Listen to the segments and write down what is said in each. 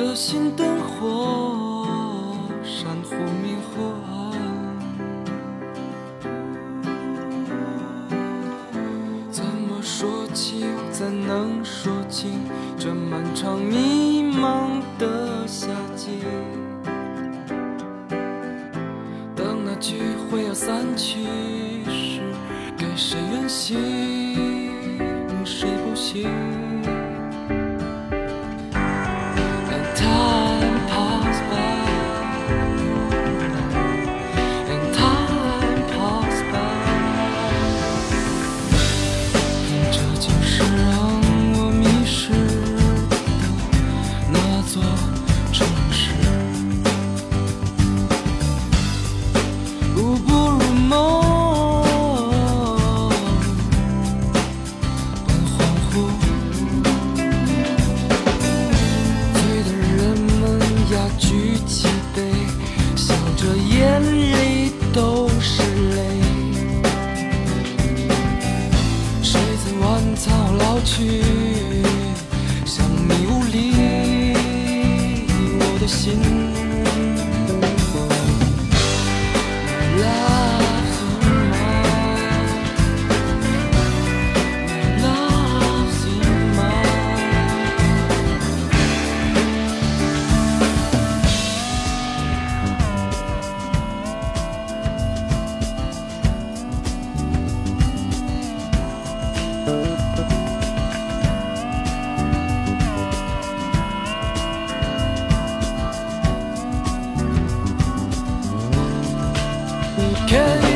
的心灯火，珊瑚明火怎么说起，怎能说清这漫长迷茫的夏季？聚会要散去时，给谁远行，cool. 天。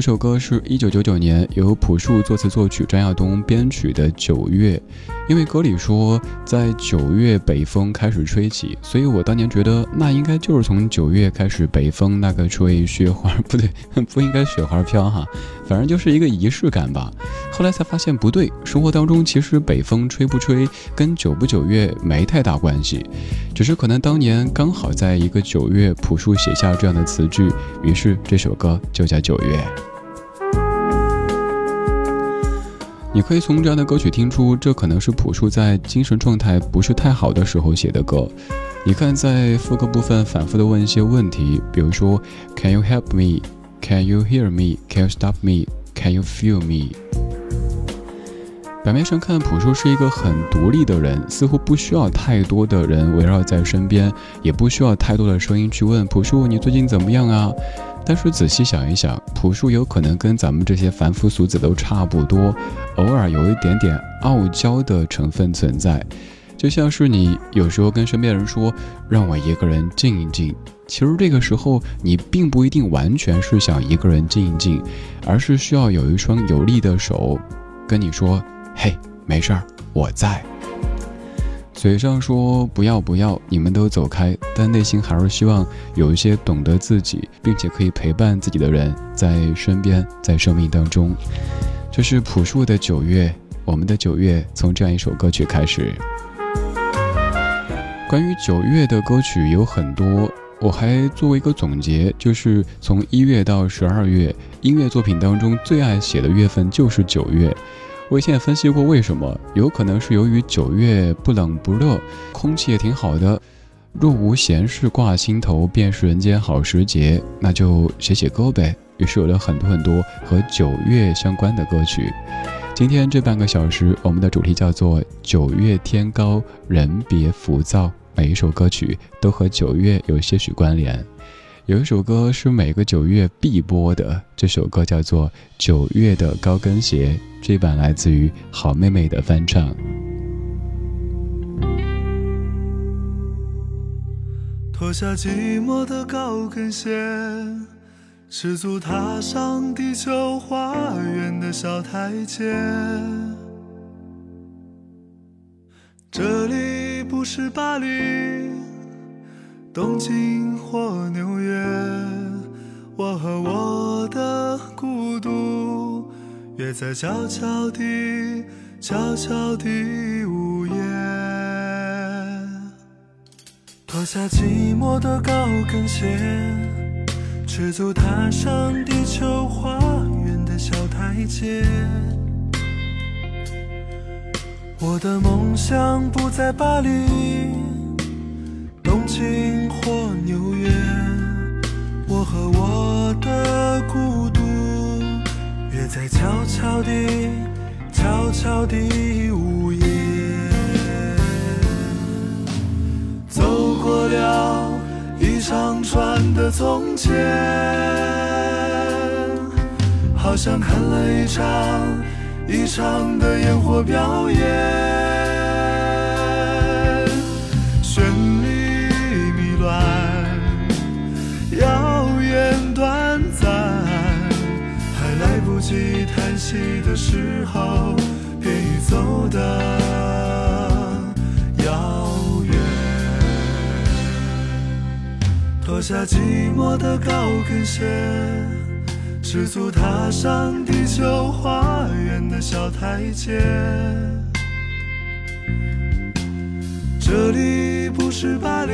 这首歌是一九九九年由朴树作词作曲、张亚东编曲的《九月》，因为歌里说在九月北风开始吹起，所以我当年觉得那应该就是从九月开始北风那个吹雪花，不对，不应该雪花飘哈，反正就是一个仪式感吧。后来才发现不对，生活当中其实北风吹不吹跟九不九月没太大关系，只是可能当年刚好在一个九月，朴树写下这样的词句，于是这首歌就叫九月。你可以从这样的歌曲听出，这可能是朴树在精神状态不是太好的时候写的歌。你看，在副歌部分反复的问一些问题，比如说 Can you help me? Can you hear me? Can you stop me? Can you feel me? 表面上看，朴树是一个很独立的人，似乎不需要太多的人围绕在身边，也不需要太多的声音去问朴树你最近怎么样啊。但是仔细想一想，朴树有可能跟咱们这些凡夫俗子都差不多，偶尔有一点点傲娇的成分存在。就像是你有时候跟身边人说让我一个人静一静，其实这个时候你并不一定完全是想一个人静一静，而是需要有一双有力的手跟你说：“嘿，没事儿，我在。”嘴上说不要不要，你们都走开，但内心还是希望有一些懂得自己，并且可以陪伴自己的人在身边，在生命当中。这是朴树的九月，我们的九月从这样一首歌曲开始。关于九月的歌曲有很多，我还做一个总结，就是从一月到十二月，音乐作品当中最爱写的月份就是九月。我以前也分析过，为什么有可能是由于九月不冷不热，空气也挺好的。若无闲事挂心头，便是人间好时节。那就写写歌呗。于是有了很多很多和九月相关的歌曲。今天这半个小时，我们的主题叫做“九月天高人别浮躁”，每一首歌曲都和九月有些许关联。有一首歌是每个九月必播的，这首歌叫做《九月的高跟鞋》，这版来自于好妹妹的翻唱。脱下寂寞的高跟鞋，赤足踏上地球花园的小台阶。这里不是巴黎。东京或纽约，我和我的孤独约在悄悄地、悄悄地午夜。脱下寂寞的高跟鞋，赤足踏上地球花园的小台阶。我的梦想不在巴黎。京或纽约，我和我的孤独约在悄悄地、悄悄地午夜，走过了一长串的从前，好像看了一场一场的烟火表演。起的时候，便已走得遥远。脱下寂寞的高跟鞋，赤足踏上地球花园的小台阶。这里不是巴黎、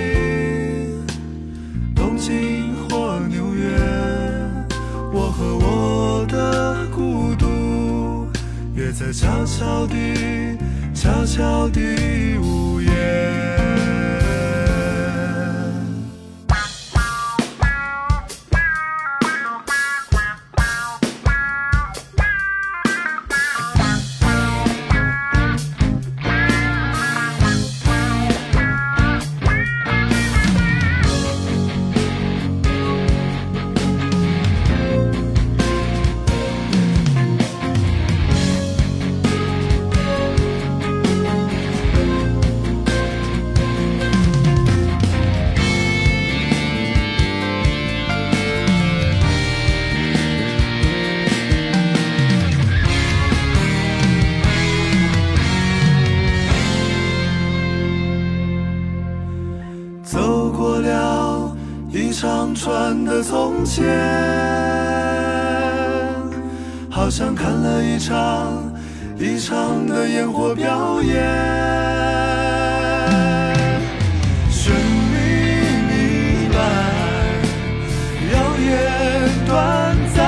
东京在悄悄地、悄悄地无言。间，好像看了一场一场的烟火表演。寻觅迷漫，耀眼短暂，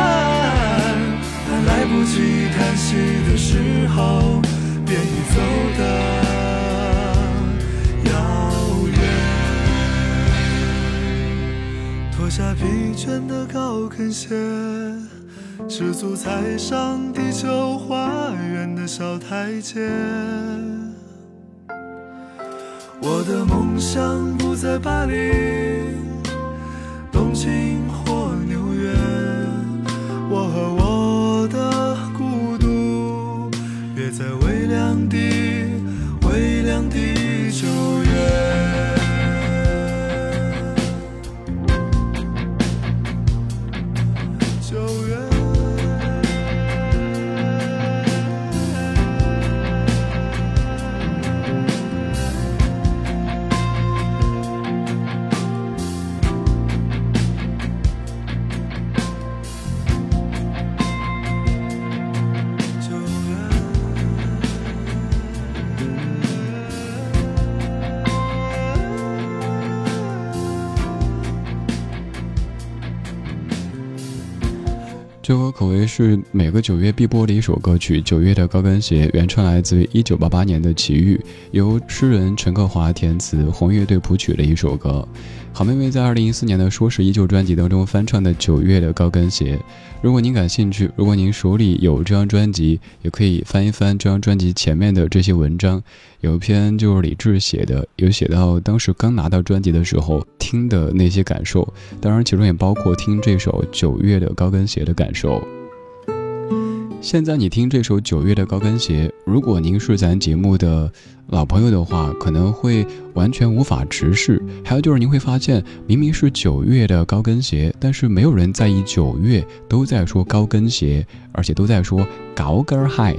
但来不及叹息的时候，便已走脱。下疲倦的高跟鞋，赤足踩上地球花园的小台阶。我的梦想不在巴黎、东京这首歌可谓是每个九月必播的一首歌曲，《九月的高跟鞋》原唱来自于一九八八年的《奇遇》，由诗人陈克华填词，红乐队谱曲的一首歌。好妹妹在二零一四年的《说是依旧》专辑当中翻唱的《九月的高跟鞋》。如果您感兴趣，如果您手里有这张专辑，也可以翻一翻这张专辑前面的这些文章。有一篇就是李志写的，有写到当时刚拿到专辑的时候听的那些感受，当然其中也包括听这首《九月的高跟鞋》的感受。现在你听这首《九月的高跟鞋》，如果您是咱节目的老朋友的话，可能会完全无法直视。还有就是您会发现，明明是九月的高跟鞋，但是没有人在意九月，都在说高跟鞋，而且都在说高跟儿嗨。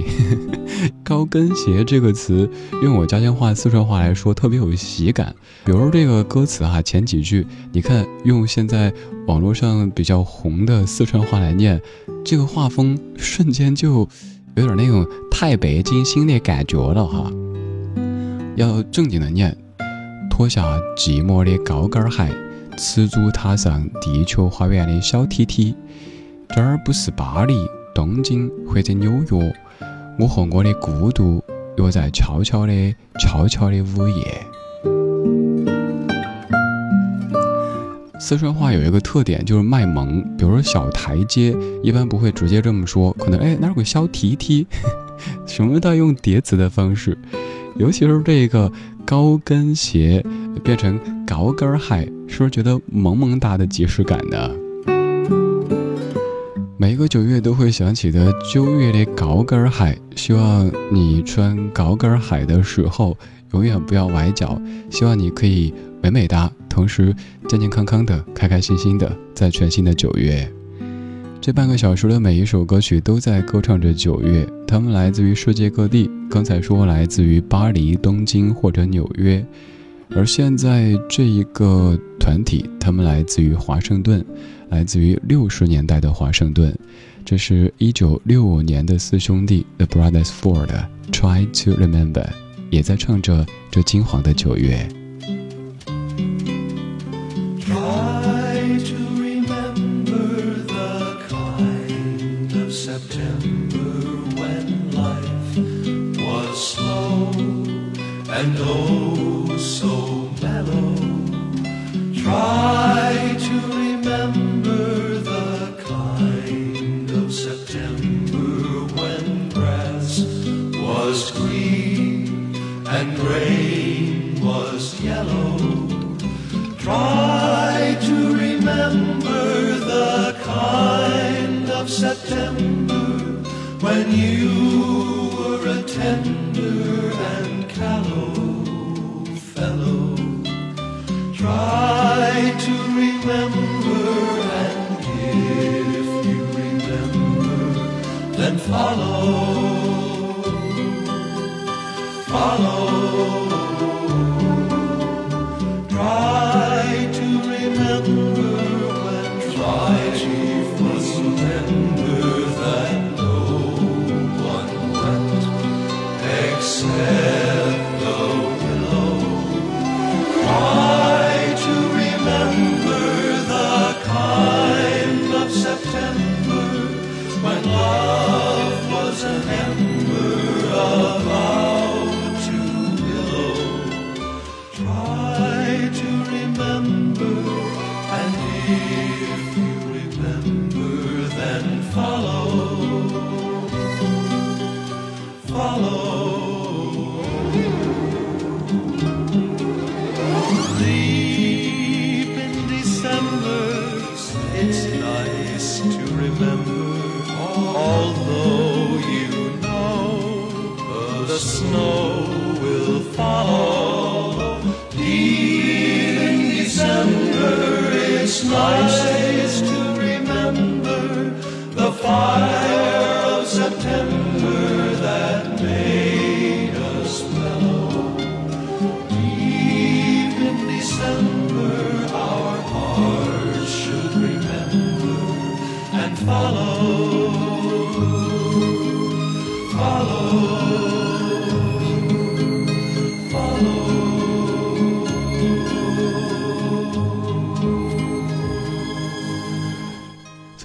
高跟鞋这个词，用我家乡话四川话来说，特别有喜感。比如这个歌词哈，前几句，你看用现在网络上比较红的四川话来念。这个画风瞬间就有点那种太北京新的感觉了哈，要正经的念，脱下寂寞的高跟鞋，赤足踏上地球花园的小梯梯。这儿不是巴黎、东京或者纽约，我和我的孤独约在悄悄的、悄悄的午夜。四川话有一个特点，就是卖萌。比如说小台阶，一般不会直接这么说，可能哎哪有个小梯梯，什么都用叠词的方式。尤其是这个高跟鞋变成高跟鞋，是不是觉得萌萌哒的即视感呢？每一个九月都会想起的九月的高跟鞋，希望你穿高跟鞋的时候永远不要崴脚，希望你可以美美哒。同时，健健康康的，开开心心的，在全新的九月，这半个小时的每一首歌曲都在歌唱着九月。他们来自于世界各地，刚才说来自于巴黎、东京或者纽约，而现在这一个团体，他们来自于华盛顿，来自于六十年代的华盛顿。这是一九六五年的四兄弟 The Brothers Four 的《Try to Remember》，也在唱着这金黄的九月。And oh so mellow. Try to remember the kind of September when grass was green and rain was yellow. Try to remember the kind of September when you tender and callow. Fellow. Try to remember, and if you remember, then follow. Follow. It's nice, to remember the fire.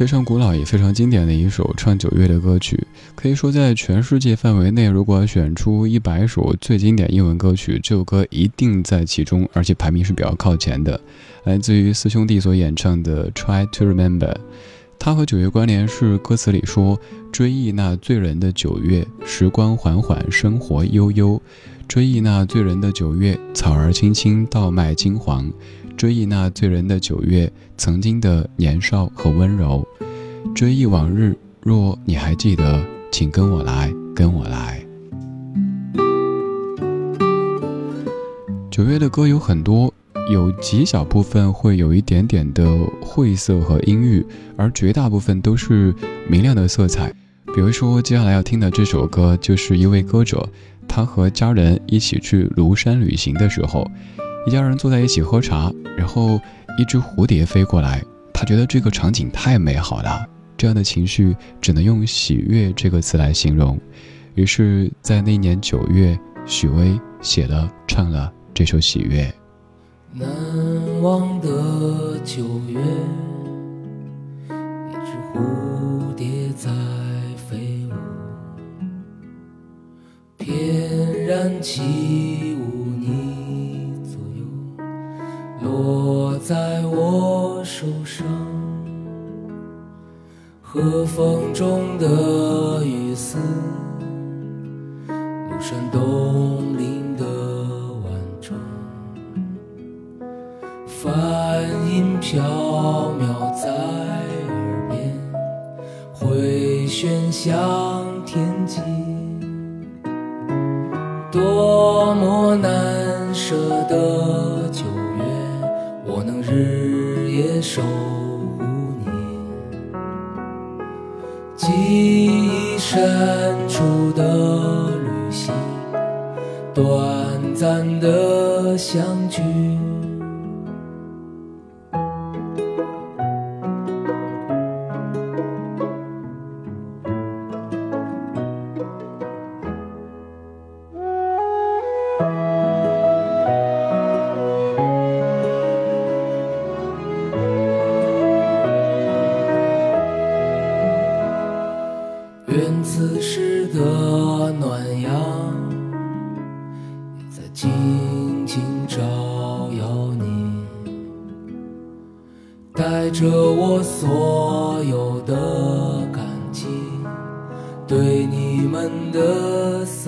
非常古老也非常经典的一首唱九月的歌曲，可以说在全世界范围内，如果选出一百首最经典英文歌曲，这首歌一定在其中，而且排名是比较靠前的。来自于四兄弟所演唱的《Try to Remember》，它和九月关联是歌词里说：“追忆那醉人的九月，时光缓缓，生活悠悠。追忆那醉人的九月，草儿青青，稻麦金黄。”追忆那醉人的九月，曾经的年少和温柔。追忆往日，若你还记得，请跟我来，跟我来。九月的歌有很多，有极小部分会有一点点的晦涩和阴郁，而绝大部分都是明亮的色彩。比如说，接下来要听的这首歌，就是一位歌者，他和家人一起去庐山旅行的时候。一家人坐在一起喝茶，然后一只蝴蝶飞过来，他觉得这个场景太美好了，这样的情绪只能用喜悦这个词来形容。于是，在那年九月，许巍写了、唱了这首《喜悦》。难忘的九月，一只蝴蝶在飞舞，翩然起舞。你左右落在我手上，和风中的雨丝，庐山东林的晚钟，梵音飘渺在耳边，回旋向天际，多么难舍的九月，我能。日夜守记忆深处的旅行，短暂的相聚。静静照耀你带着我所有的感激对你们的思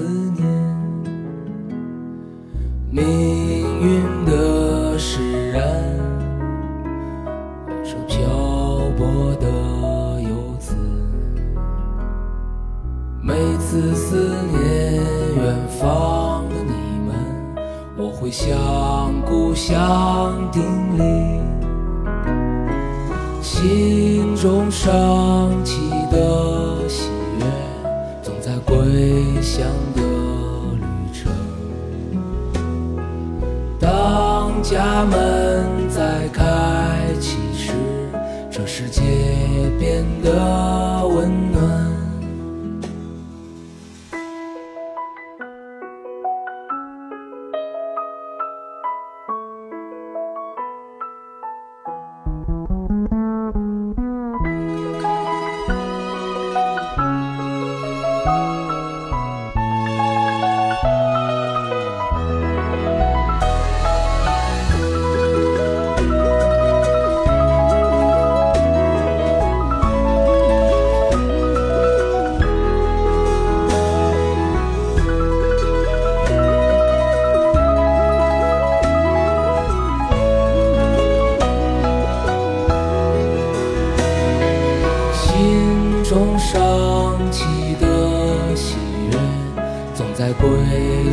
像叮铃，心中升起的喜悦，总在归乡的旅程。当家门再开启时，这世界变得温暖。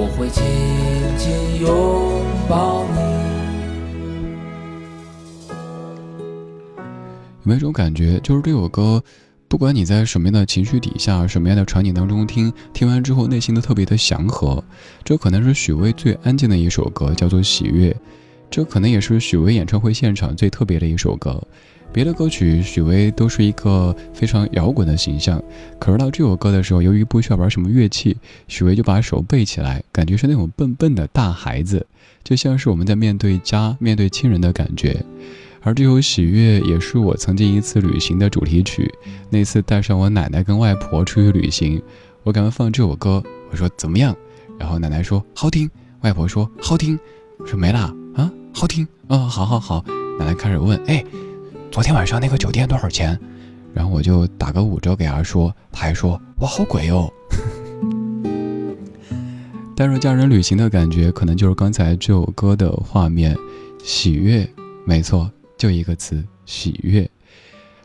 我会紧紧拥抱你。有没有一种感觉，就是这首歌，不管你在什么样的情绪底下、什么样的场景当中听，听完之后内心都特别的祥和。这可能是许巍最安静的一首歌，叫做《喜悦》。这可能也是许巍演唱会现场最特别的一首歌。别的歌曲，许巍都是一个非常摇滚的形象，可是到这首歌的时候，由于不需要玩什么乐器，许巍就把手背起来，感觉是那种笨笨的大孩子，就像是我们在面对家、面对亲人的感觉。而这首《喜悦》也是我曾经一次旅行的主题曲。那次带上我奶奶跟外婆出去旅行，我给他们放这首歌，我说怎么样？然后奶奶说好听，外婆说好听，我说没啦，好听啊，好好好。奶奶开始问，哎，昨天晚上那个酒店多少钱？然后我就打个五折给她说，她还说哇好贵哟。带入家人旅行的感觉，可能就是刚才这首歌的画面，喜悦，没错。就一个词，喜悦。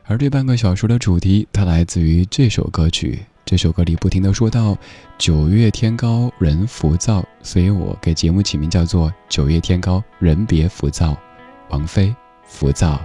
而这半个小时的主题，它来自于这首歌曲。这首歌里不停的说到九月天高人浮躁所以我给节目起名叫做九月天高人别浮躁王菲浮躁